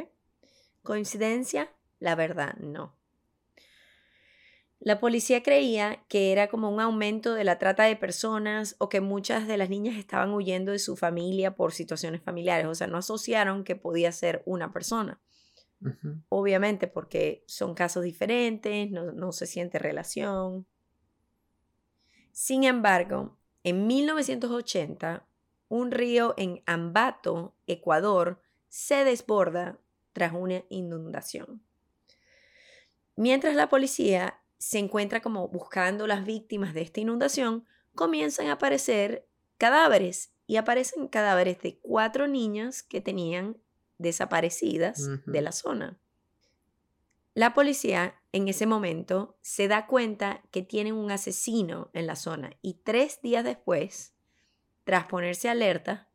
Speaker 2: ¿Coincidencia? La verdad, no. La policía creía que era como un aumento de la trata de personas o que muchas de las niñas estaban huyendo de su familia por situaciones familiares. O sea, no asociaron que podía ser una persona. Obviamente porque son casos diferentes, no, no se siente relación. Sin embargo, en 1980, un río en Ambato, Ecuador, se desborda tras una inundación. Mientras la policía se encuentra como buscando las víctimas de esta inundación, comienzan a aparecer cadáveres y aparecen cadáveres de cuatro niñas que tenían desaparecidas de la zona. La policía en ese momento se da cuenta que tienen un asesino en la zona y tres días después, tras ponerse alerta,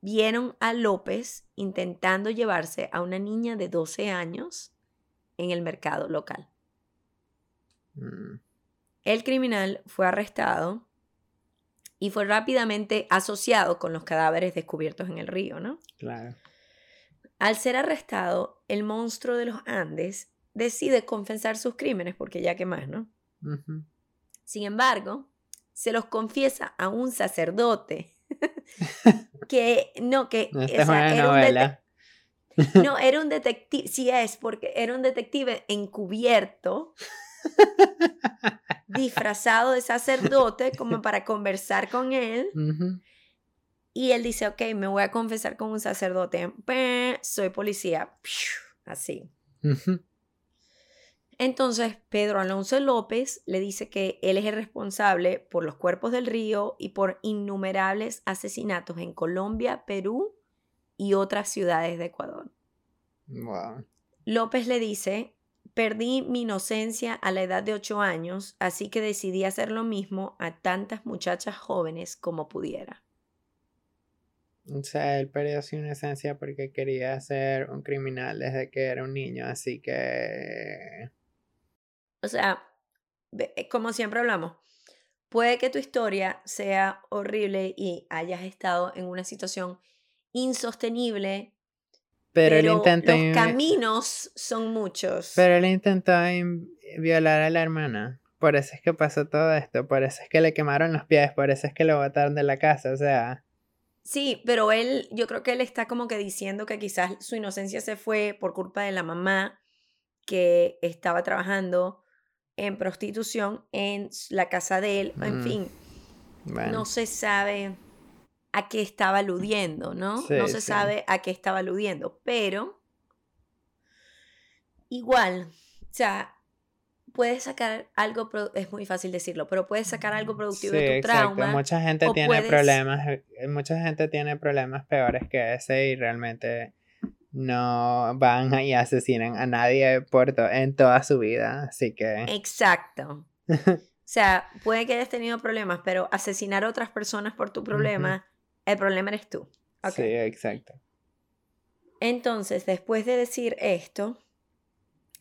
Speaker 2: vieron a López intentando llevarse a una niña de 12 años en el mercado local. Mm. El criminal fue arrestado y fue rápidamente asociado con los cadáveres descubiertos en el río, ¿no?
Speaker 1: Claro.
Speaker 2: Al ser arrestado, el monstruo de los Andes decide confesar sus crímenes, porque ya que más, ¿no? Sin embargo, se los confiesa a un sacerdote (laughs) que no, que era un no, era un detective, sí es, porque era un detective encubierto disfrazado de sacerdote como para conversar con él. Y él dice, ok, me voy a confesar con un sacerdote. Soy policía. Así. Entonces, Pedro Alonso López le dice que él es el responsable por los cuerpos del río y por innumerables asesinatos en Colombia, Perú y otras ciudades de Ecuador. López le dice Perdí mi inocencia a la edad de ocho años, así que decidí hacer lo mismo a tantas muchachas jóvenes como pudiera.
Speaker 1: O sea, él perdió su inocencia porque quería ser un criminal desde que era un niño, así que...
Speaker 2: O sea, eh, como siempre hablamos, puede que tu historia sea horrible y hayas estado en una situación insostenible pero, él intentó los caminos son muchos.
Speaker 1: Pero él intentó violar a la hermana. Por eso es que pasó todo esto. Por eso es que le quemaron los pies. Por eso es que lo botaron de la casa. O sea.
Speaker 2: Sí, pero él, yo creo que él está como que diciendo que quizás su inocencia se fue por culpa de la mamá que estaba trabajando en prostitución en la casa de él. En mm, fin, no se sabe a qué estaba aludiendo, ¿no? no se sabe a qué estaba aludiendo, pero igual, o sea, puedes sacar algo, es muy fácil decirlo, pero puedes sacar algo productivo de tu exacto. trauma.
Speaker 1: Mucha gente tiene problemas, eh, mucha gente tiene problemas peores que ese y realmente no van y asesinan a nadie por en toda su vida, así que...
Speaker 2: Exacto. (laughs) o sea, puede que hayas tenido problemas, pero asesinar a otras personas por tu problema el problema eres tú.
Speaker 1: Sí, exacto.
Speaker 2: Entonces, después de decir esto,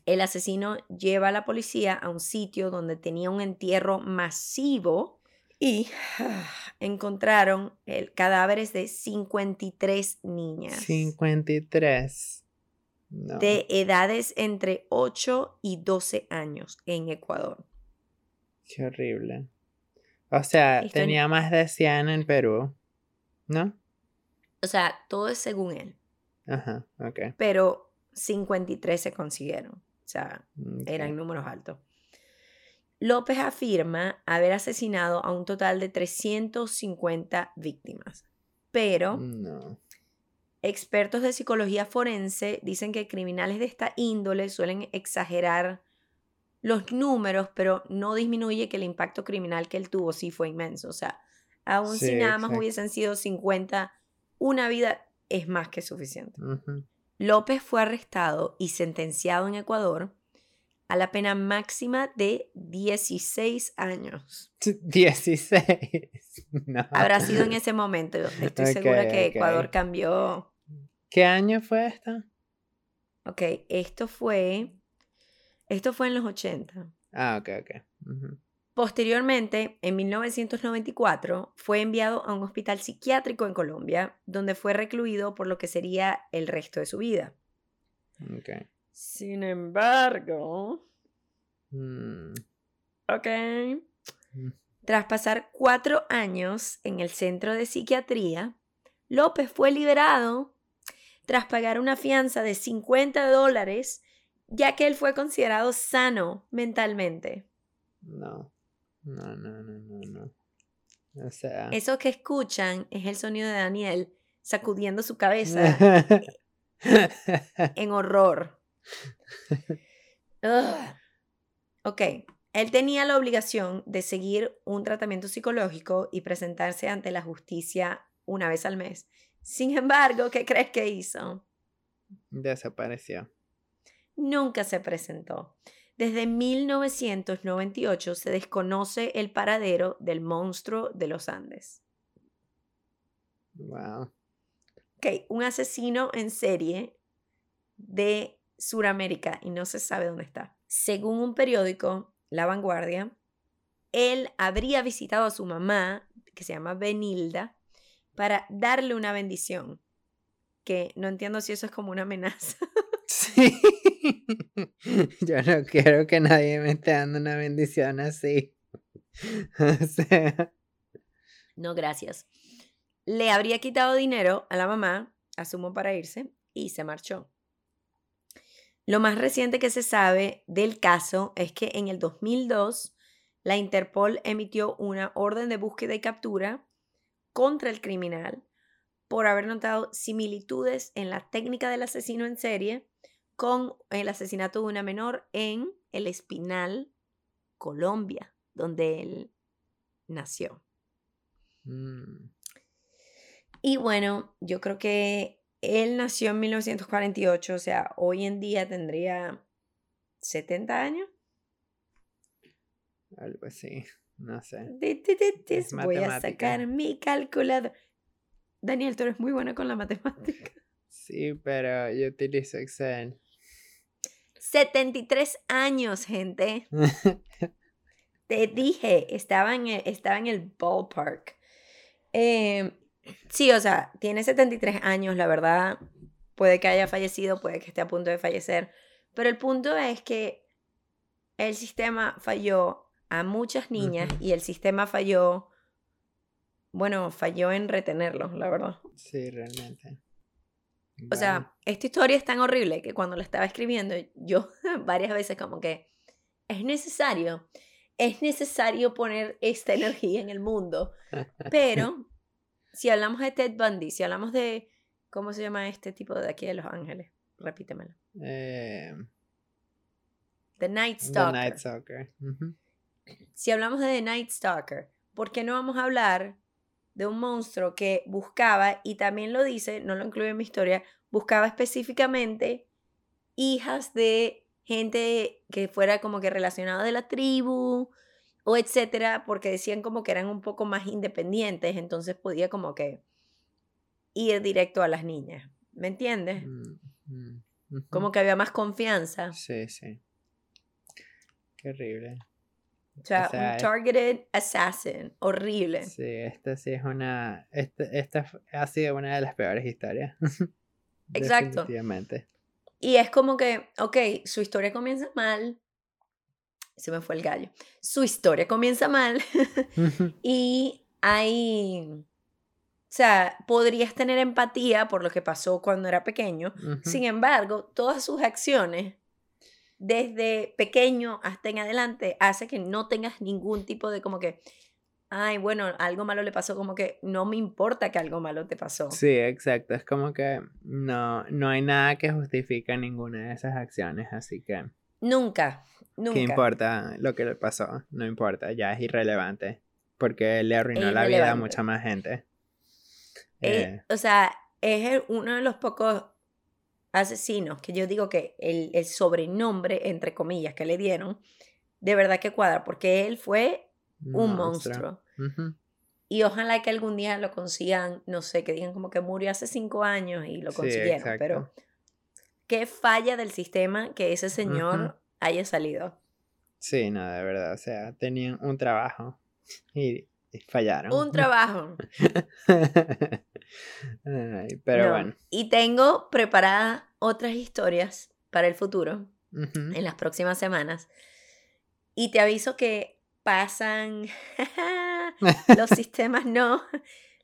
Speaker 2: el asesino lleva a la policía a un sitio donde tenía un entierro masivo y encontraron el, cadáveres de 53 niñas.
Speaker 1: 53.
Speaker 2: De edades entre 8 y 12 años en Ecuador.
Speaker 1: Qué horrible. O sea, tenía más de 100 en Perú. ¿No?
Speaker 2: O sea, todo es según él.
Speaker 1: Ajá, ok.
Speaker 2: Pero 53 se consiguieron. O sea, eran números altos. López afirma haber asesinado a un total de 350 víctimas. Pero no. expertos de psicología forense dicen que criminales de esta índole suelen exagerar los números, pero no disminuye que el impacto criminal que él tuvo sí fue inmenso. O sea, Aún si nada más hubiesen sido 50, una vida es más que suficiente. López fue arrestado y sentenciado en Ecuador a la pena máxima de 16 años.
Speaker 1: 16. (laughs) (laughs) No.
Speaker 2: Habrá sido en (laughs) ese momento. Estoy segura que Ecuador cambió.
Speaker 1: ¿Qué año fue esto?
Speaker 2: Ok, esto fue. Esto fue en los 80.
Speaker 1: Ah, ok, ok.
Speaker 2: Posteriormente, en 1994, fue enviado a un hospital psiquiátrico en Colombia, donde fue recluido por lo que sería el resto de su vida. Sin embargo... Mm. Ok. Mm. Tras pasar cuatro años en el centro de psiquiatría, López fue liberado tras pagar una fianza de 50 dólares, ya que él fue considerado sano mentalmente.
Speaker 1: No. No, no, no, no, no. O sea.
Speaker 2: Eso que escuchan es el sonido de Daniel sacudiendo su cabeza (laughs) en horror. (laughs) Ugh. Ok, él tenía la obligación de seguir un tratamiento psicológico y presentarse ante la justicia una vez al mes. Sin embargo, ¿qué crees que hizo?
Speaker 1: Desapareció.
Speaker 2: Nunca se presentó. Desde 1998 se desconoce el paradero del monstruo de los Andes.
Speaker 1: Wow.
Speaker 2: Ok, un asesino en serie de Sudamérica y no se sabe dónde está. Según un periódico, La Vanguardia, él habría visitado a su mamá, que se llama Benilda, para darle una bendición. Que no entiendo si eso es como una amenaza. (laughs) (laughs)
Speaker 1: Yo no quiero que nadie me esté dando una bendición así. (laughs) O sea.
Speaker 2: No, gracias. Le habría quitado dinero a la mamá, asumo para irse, y se marchó. Lo más reciente que se sabe del caso es que en el 2002 la Interpol emitió una orden de búsqueda y captura contra el criminal por haber notado similitudes en la técnica del asesino en serie con el asesinato de una menor en El Espinal, Colombia, donde él nació.
Speaker 1: mm,
Speaker 2: Y bueno, yo creo que él nació en 1948, o sea, hoy en día tendría 70 años.
Speaker 1: algo así. No sé. Es
Speaker 2: Voy a sacar mi calculador. Daniel, tú eres muy buena con la matemática.
Speaker 1: Sí, pero yo utilizo Excel.
Speaker 2: 73 años, gente. (laughs) Te dije, estaba en el, estaba en el ballpark. Eh, sí, o sea, tiene 73 años, la verdad. Puede que haya fallecido, puede que esté a punto de fallecer. Pero el punto es que el sistema falló a muchas niñas y el sistema falló, bueno, falló en retenerlos, la verdad.
Speaker 1: Sí, realmente.
Speaker 2: O sea, esta historia es tan horrible que cuando la estaba escribiendo, yo (laughs) varias veces como que es necesario, es necesario poner esta energía en el mundo. Pero (laughs) si hablamos de Ted Bundy, si hablamos de, ¿cómo se llama este tipo de aquí de Los Ángeles? Repítemelo.
Speaker 1: Eh,
Speaker 2: The Night
Speaker 1: The
Speaker 2: Stalker.
Speaker 1: Night Stalker.
Speaker 2: Si hablamos de The Night Stalker, ¿por qué no vamos a hablar de un monstruo que buscaba, y también lo dice, no lo incluye en mi historia, buscaba específicamente hijas de gente que fuera como que relacionada de la tribu o etcétera, porque decían como que eran un poco más independientes, entonces podía como que ir directo a las niñas, ¿me entiendes?
Speaker 1: Mm, mm.
Speaker 2: Como que había más confianza,
Speaker 1: Sí, sí. Qué horrible.
Speaker 2: O sea,
Speaker 1: sea,
Speaker 2: un
Speaker 1: es-
Speaker 2: targeted assassin, horrible.
Speaker 1: Sí, esta sí es una. Esta, esta ha sido una de las peores historias. (laughs)
Speaker 2: Exacto.
Speaker 1: Definitivamente.
Speaker 2: Y es como que, ok, su historia comienza mal. Se me fue el gallo. Su historia comienza mal (laughs) y hay, o sea, podrías tener empatía por lo que pasó cuando era pequeño. Sin embargo, todas sus acciones, desde pequeño hasta en adelante, hace que no tengas ningún tipo de como que, ay, bueno, algo malo le pasó, como que no me importa que algo malo te pasó.
Speaker 1: Sí, exacto. Es como que no, no hay nada que justifique ninguna de esas acciones, así que
Speaker 2: Nunca, nunca.
Speaker 1: ¿qué importa lo que le pasó? No importa, ya es irrelevante, porque le arruinó la vida a mucha más gente.
Speaker 2: Eh,
Speaker 1: Eh,
Speaker 2: o sea, es uno de los pocos asesinos que yo digo que el, el sobrenombre, entre comillas, que le dieron, de verdad que cuadra, porque él fue un monstruo. Y ojalá que algún día lo consigan, no sé, que digan como que murió hace cinco años y lo consiguieron, pero qué falla del sistema que ese señor haya salido.
Speaker 1: Sí, no, de verdad, o sea, tenían un trabajo y fallaron.
Speaker 2: Un trabajo. (laughs)
Speaker 1: Ay, pero
Speaker 2: No.
Speaker 1: bueno.
Speaker 2: Y tengo preparadas otras historias para el futuro.
Speaker 1: Ujú.
Speaker 2: en las próximas semanas. Y te aviso que pasan (laughs) los (laughs) sistemas no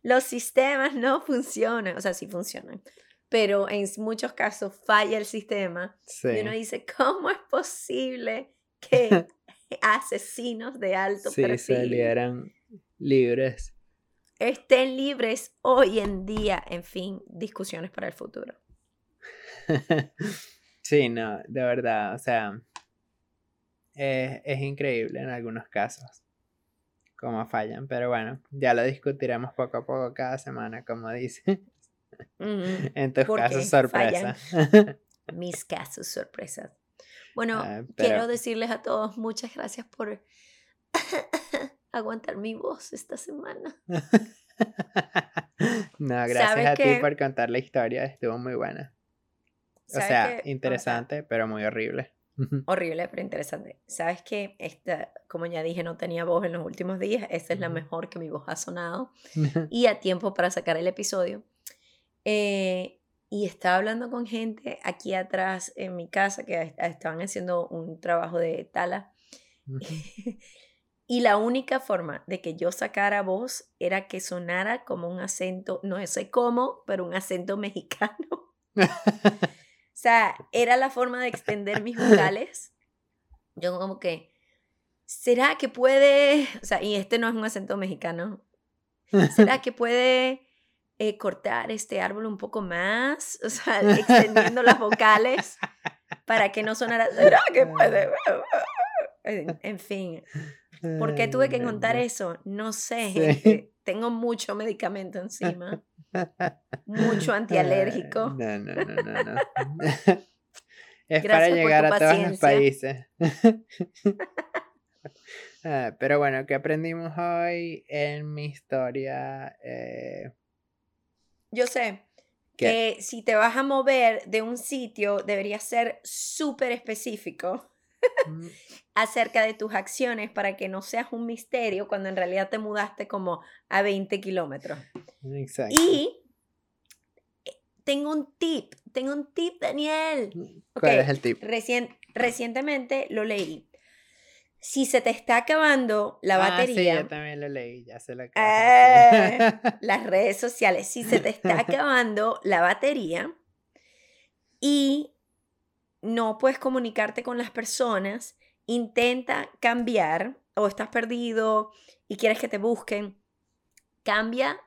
Speaker 2: los sistemas no funcionan, o sea, sí funcionan, pero en muchos casos falla el sistema
Speaker 1: Sí.
Speaker 2: y uno dice, ¿cómo es posible (laughs) que asesinos de alto
Speaker 1: Sí,
Speaker 2: perfil
Speaker 1: salieran libres.
Speaker 2: Estén libres hoy en día. En fin, discusiones para el futuro. (laughs)
Speaker 1: sí, no, de verdad, o sea, es increíble en algunos casos cómo fallan, pero bueno, ya lo discutiremos poco a poco cada semana, como dice. en tus casos sorpresa.
Speaker 2: Mis casos sorpresas. Bueno, ah, quiero decirles a todos muchas gracias por aguantar mi voz esta semana. (laughs)
Speaker 1: no, gracias a ti por contar la historia, estuvo muy buena. O sea, interesante, pero muy horrible. (laughs)
Speaker 2: Horrible, pero interesante. Sabes que esta, como ya dije, no tenía voz en los últimos días. Esta es la mejor que mi voz ha sonado. (laughs) y a tiempo para sacar el episodio. Eh, y estaba hablando con gente aquí atrás en mi casa que estaban haciendo un trabajo de tala. Y la única forma de que yo sacara voz era que sonara como un acento, no sé cómo, pero un acento (laughs) mexicano. O sea, era la forma de extender mis (laughs) vocales. Yo como que, ¿será que puede, o sea, y este no es un acento mexicano, ¿será (laughs) que puede eh, cortar este árbol un poco más? O sea, extendiendo las vocales para que no sonara, ¿será que puede? En, fin, ¿por qué tuve que contar eso? No sé, tengo mucho medicamento encima. (laughs) Mucho antialérgico.
Speaker 1: No, no, no, no. no. (laughs) (laughs) es para llegar a todos los países. Ah, pero bueno, ¿qué aprendimos hoy en mi historia? Eh,
Speaker 2: Yo sé que si te vas a mover de un sitio, deberías ser súper específico. Acerca de tus acciones para que no seas un misterio cuando en realidad te mudaste como a 20 kilómetros. Exacto. Y eh, tengo un tip, tengo un tip, Daniel.
Speaker 1: Mm, ¿Cuál es el tip?
Speaker 2: recientemente lo leí. Si se te está acabando la ah, batería.
Speaker 1: Sí, yo también lo leí, ya se lo
Speaker 2: eh, (laughs) Las redes sociales. Si se te está (laughs) acabando la batería y no puedes comunicarte con las personas, intenta cambiar o estás perdido y quieres que te busquen, cambia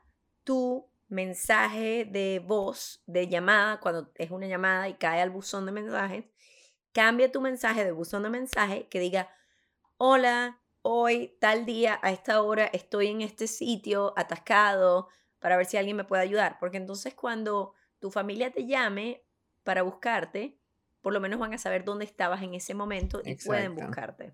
Speaker 2: tu mensaje de voz, de llamada, cuando es una llamada y cae al buzón de mensajes, cambia tu mensaje de buzón de mensaje que diga, hola, hoy, tal día, a esta hora, estoy en este sitio atascado para ver si alguien me puede ayudar. Porque entonces cuando tu familia te llame para buscarte, por lo menos van a saber dónde estabas en ese momento y pueden buscarte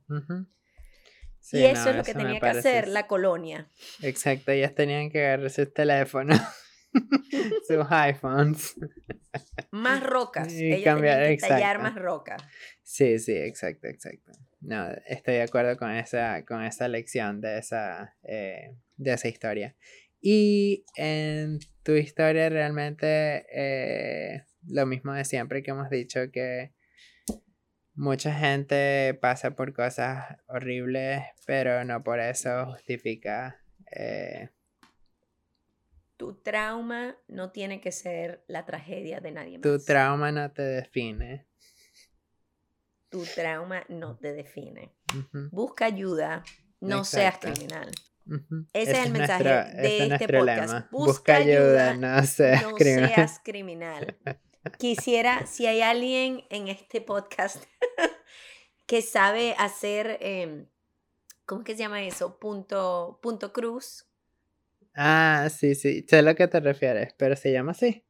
Speaker 2: y eso es lo que tenía que hacer la colonia.
Speaker 1: Exacto, ellas tenían que agarrar sus teléfonos, (laughs) sus iPhones.
Speaker 2: Más rocas. Y ellas cambiar, tenían que tallar más rocas.
Speaker 1: Sí, sí, exacto, exacto. No, estoy de acuerdo con esa, con esa lección de esa, eh, de esa historia. Y en tu historia realmente eh, lo mismo de siempre que hemos dicho que Mucha gente pasa por cosas horribles, pero no por eso justifica. Eh,
Speaker 2: tu trauma no tiene que ser la tragedia de nadie más.
Speaker 1: Tu trauma no te define.
Speaker 2: Tu trauma no te define. Busca ayuda, no seas criminal. Ese, es el mensaje de este podcast. Busca, ayuda, no seas criminal. (laughs) Quisiera, si hay alguien en este podcast (laughs) que sabe hacer, eh, ¿cómo que se llama eso? Punto, punto cruz.
Speaker 1: Ah, sí, sí, sé a lo que te refieres, pero se llama así.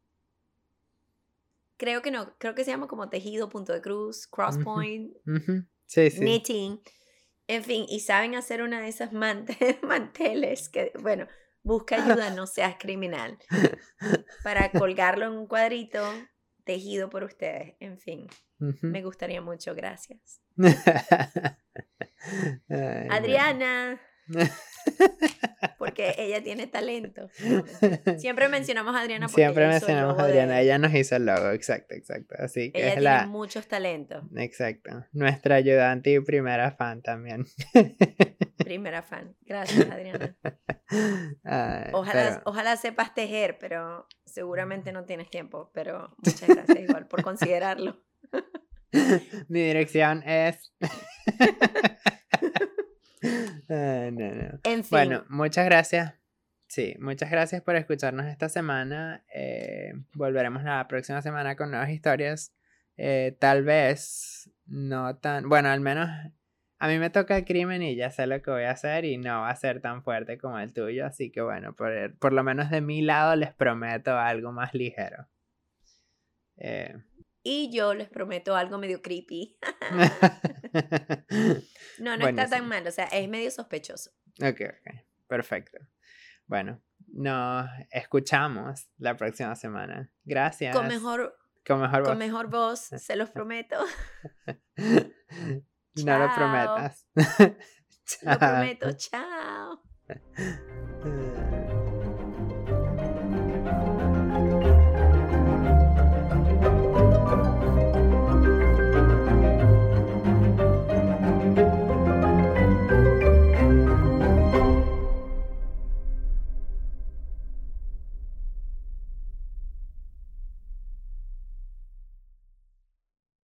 Speaker 2: Creo que no, creo que se llama como tejido, punto de cruz, cross point,
Speaker 1: sí, sí.
Speaker 2: knitting, en fin, y saben hacer una de esas (laughs) manteles que, bueno, busca ayuda, no seas (laughs) criminal, para colgarlo en un cuadrito tejido por ustedes. En fin, me gustaría mucho. Gracias. (laughs) Adriana. Porque ella tiene talento. Siempre (laughs) mencionamos a Adriana
Speaker 1: porque Siempre mencionamos a Adriana, ella nos hizo el logo, exacto, exacto. Así
Speaker 2: que ella tiene muchos talentos.
Speaker 1: Exacto. Nuestra ayudante y primera fan también. (laughs)
Speaker 2: Primera fan. Gracias, Adriana. (laughs) ojalá, ojalá sepas tejer, pero seguramente no tienes tiempo. Pero (laughs) muchas gracias igual por considerarlo. (laughs)
Speaker 1: Mi dirección es. no, no. En fin. Bueno, muchas gracias. Sí, muchas gracias por escucharnos esta semana. Eh, volveremos la próxima semana con nuevas historias. Eh, tal vez no tan, bueno, al menos a mí me toca el crimen y ya sé lo que voy a hacer y no va a ser tan fuerte como el tuyo, así que bueno, por, por lo menos de mi lado les prometo algo más ligero.
Speaker 2: Eh, y yo les prometo algo medio creepy. (laughs) no, no está tan mal, o sea, es medio sospechoso.
Speaker 1: Ok, ok, perfecto. Bueno, nos escuchamos la próxima semana. Gracias.
Speaker 2: Con mejor, con mejor voz. Con mejor voz, se los (laughs) prometo. (laughs)
Speaker 1: no lo prometas. (laughs)
Speaker 2: lo prometo, chao. (laughs)